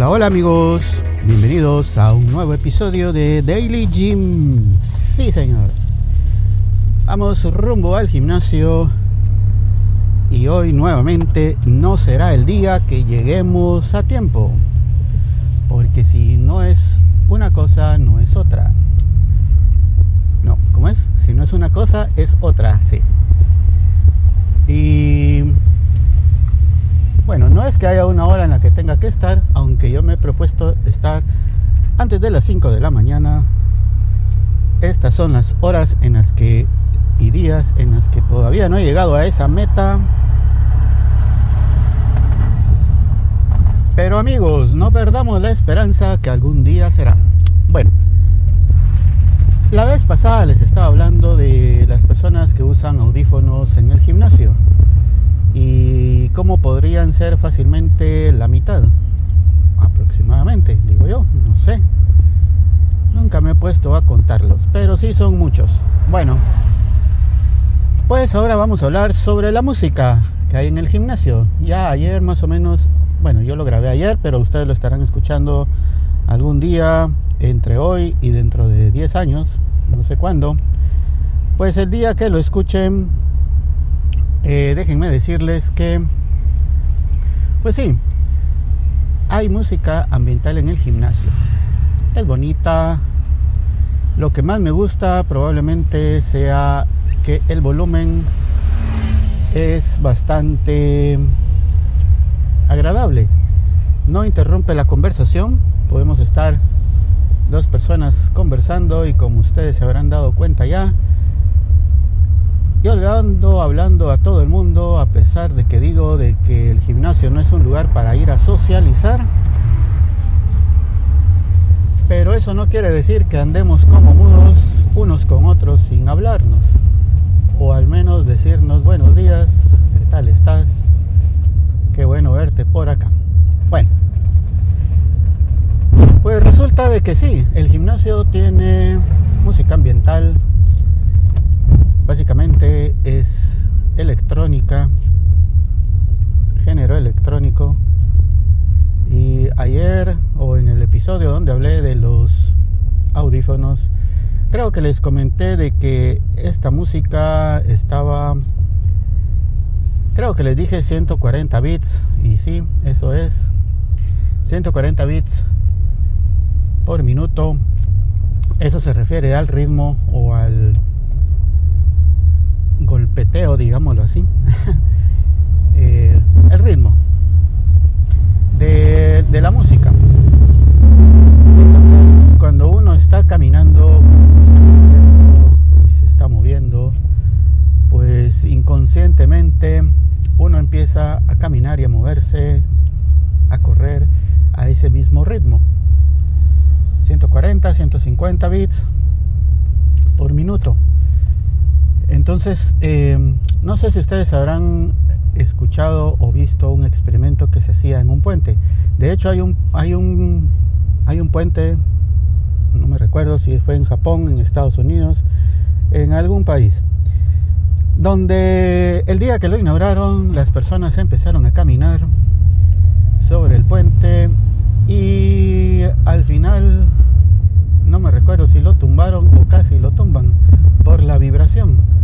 Hola, hola amigos, bienvenidos a un nuevo episodio de Daily Gym. Sí, señor. Vamos rumbo al gimnasio y hoy nuevamente no será el día que lleguemos a tiempo. Porque si no es una cosa, no es otra. No, ¿cómo es? Si no es una cosa, es otra, sí. Y es que haya una hora en la que tenga que estar, aunque yo me he propuesto estar antes de las 5 de la mañana. Estas son las horas en las que y días en las que todavía no he llegado a esa meta. Pero amigos, no perdamos la esperanza que algún día será. Bueno, la vez pasada les estaba hablando de las personas que usan audífonos en el gimnasio cómo podrían ser fácilmente la mitad, aproximadamente, digo yo, no sé. Nunca me he puesto a contarlos, pero sí son muchos. Bueno, pues ahora vamos a hablar sobre la música que hay en el gimnasio. Ya ayer más o menos, bueno, yo lo grabé ayer, pero ustedes lo estarán escuchando algún día entre hoy y dentro de 10 años, no sé cuándo. Pues el día que lo escuchen eh, déjenme decirles que, pues sí, hay música ambiental en el gimnasio. Es bonita. Lo que más me gusta probablemente sea que el volumen es bastante agradable. No interrumpe la conversación. Podemos estar dos personas conversando y como ustedes se habrán dado cuenta ya, yo ando hablando a todo el mundo a pesar de que digo de que el gimnasio no es un lugar para ir a socializar. Pero eso no quiere decir que andemos como mudos unos con otros sin hablarnos. O al menos decirnos buenos días, ¿qué tal estás? Qué bueno verte por acá. Bueno, pues resulta de que sí, el gimnasio tiene música ambiental, básicamente es electrónica, género electrónico. Y ayer o en el episodio donde hablé de los audífonos, creo que les comenté de que esta música estaba, creo que les dije 140 bits, y sí, eso es, 140 bits por minuto. Eso se refiere al ritmo o al golpeteo, digámoslo así, eh, el ritmo de, la música. Entonces, cuando uno está caminando, y se está moviendo, pues inconscientemente uno empieza a caminar y a moverse, a correr a ese mismo ritmo. 140, 150 bits por minuto. Entonces, eh, no sé si ustedes habrán escuchado o visto un experimento que se hacía en un puente. De hecho, hay un, hay un, hay un puente, no me recuerdo si fue en Japón, en Estados Unidos, en algún país, donde el día que lo inauguraron, las personas empezaron a caminar sobre el puente y al final, no me recuerdo si lo tumbaron o casi lo tumban por la vibración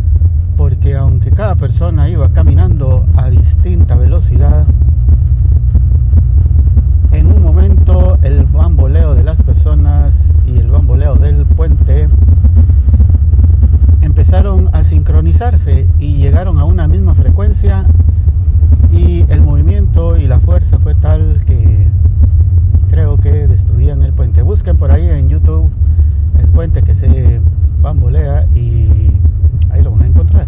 porque aunque cada persona iba caminando a distinta velocidad, en un momento el bamboleo de las personas y el bamboleo del puente empezaron a sincronizarse y llegaron a una misma frecuencia y el movimiento y la fuerza fue tal que creo que destruían el puente. Busquen por ahí en YouTube el puente que se bambolea y ahí lo van a encontrar.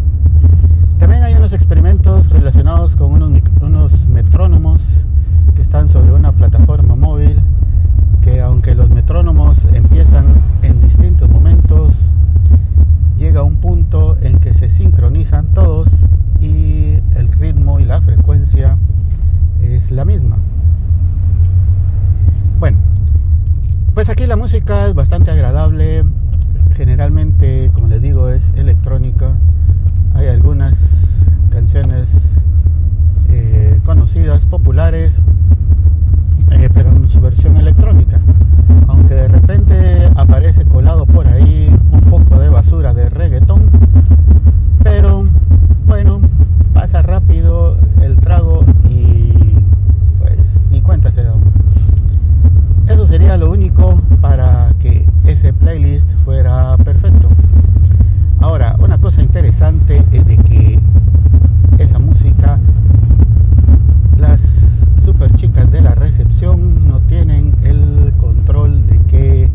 También hay unos experimentos relacionados con unos, metrónomos que están sobre una plataforma móvil que aunque los metrónomos empiezan en distintos momentos, llega un punto en que se sincronizan todos y el ritmo y la frecuencia es la misma. Bueno, pues aquí la música es bastante agradable, generalmente, como les digo, es electrónica. Hay algunas canciones eh, conocidas, populares, eh, pero su versión electrónica. Aunque de repente aparece colado por ahí un poco de basura de reggaetón. Pero bueno, pasa rápido el trago y pues ni cuenta se da. Eso sería lo único para que ese playlist fuera perfecto. Ahora, una cosa interesante es de que esa música, las super chicas de la recepción no tienen el control de que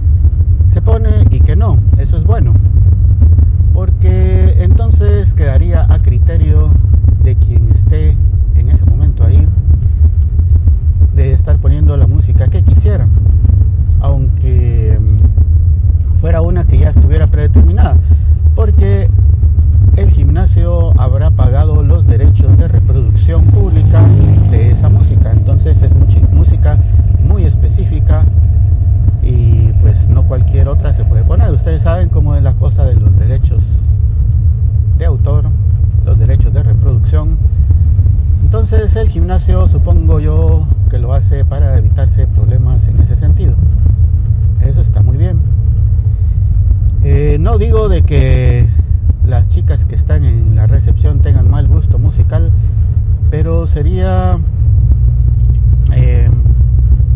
se pone y que no. Eso es bueno. Porque entonces quedaría a criterio de quien esté en ese momento ahí de estar poniendo la música que quisiera. Aunque mm, fuera una que ya estuviera predeterminada porque el gimnasio habrá pagado los derechos de reproducción pública de esa música. Entonces es música muy específica y pues no cualquier otra se puede poner. Ustedes saben cómo es la cosa de los derechos de autor, los derechos de reproducción. Entonces el gimnasio supongo yo que lo hace para evitarse problemas en ese sentido. Eso está muy bien. Eh, no digo de que las chicas que están en la recepción tengan mal gusto musical, pero sería, eh,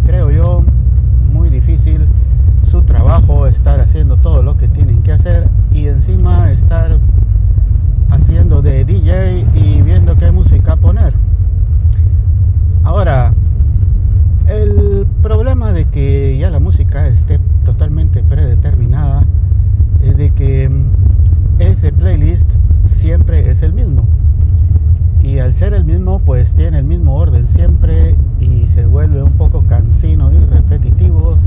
creo yo, muy difícil su trabajo estar haciendo todo lo que tienen que hacer y encima estar haciendo de Y viendo qué música poner. Ahora, el problema de que ya la música esté totalmente predeterminada es de que mm, ese playlist siempre es el mismo. Y al ser el mismo, pues tiene el mismo orden siempre y se vuelve un poco cansino y repetitivo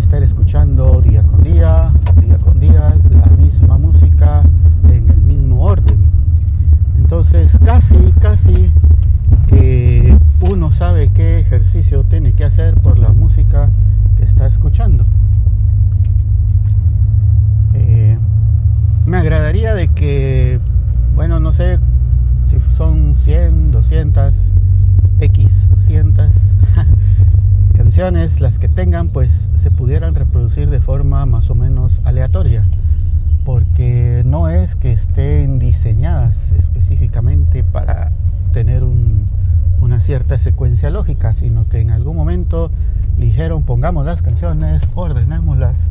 estar escuchando día con día, día con día, la misma música en el mismo orden. Entonces casi, casi que uno sabe qué ejercicio tiene que hacer por la música que está escuchando. Eh, agradaría de que, bueno, no sé si son 100, 200, X, cientos canciones, las que tengan, pues se pudieran reproducir de forma más o menos aleatoria. Porque no es que estén diseñadas específicamente para tener una cierta secuencia lógica, sino que en algún momento dijeron pongamos las canciones, ordenémoslas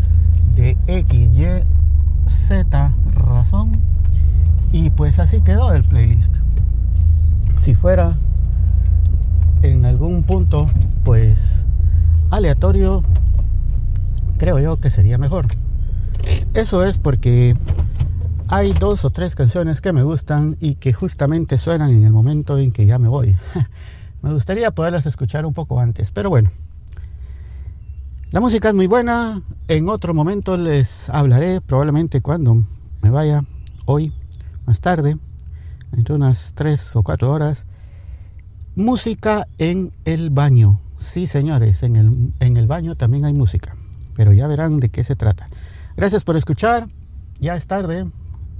de X, Y, Z razón y pues así quedó el playlist. Si fuera en algún punto pues aleatorio, creo yo que sería mejor. Eso es porque hay dos o tres canciones que me gustan y que justamente suenan en el momento en que ya me voy. me gustaría poderlas escuchar un poco antes, pero bueno. La música es muy buena. En otro momento les hablaré, probablemente cuando me vaya, hoy, más tarde, entre unas 3 o 4 horas. Música en el baño. Sí, señores, en el, en el baño también hay música. Pero ya verán de qué se trata. Gracias por escuchar. Ya es tarde.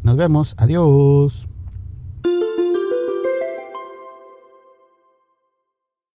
Nos vemos. Adiós.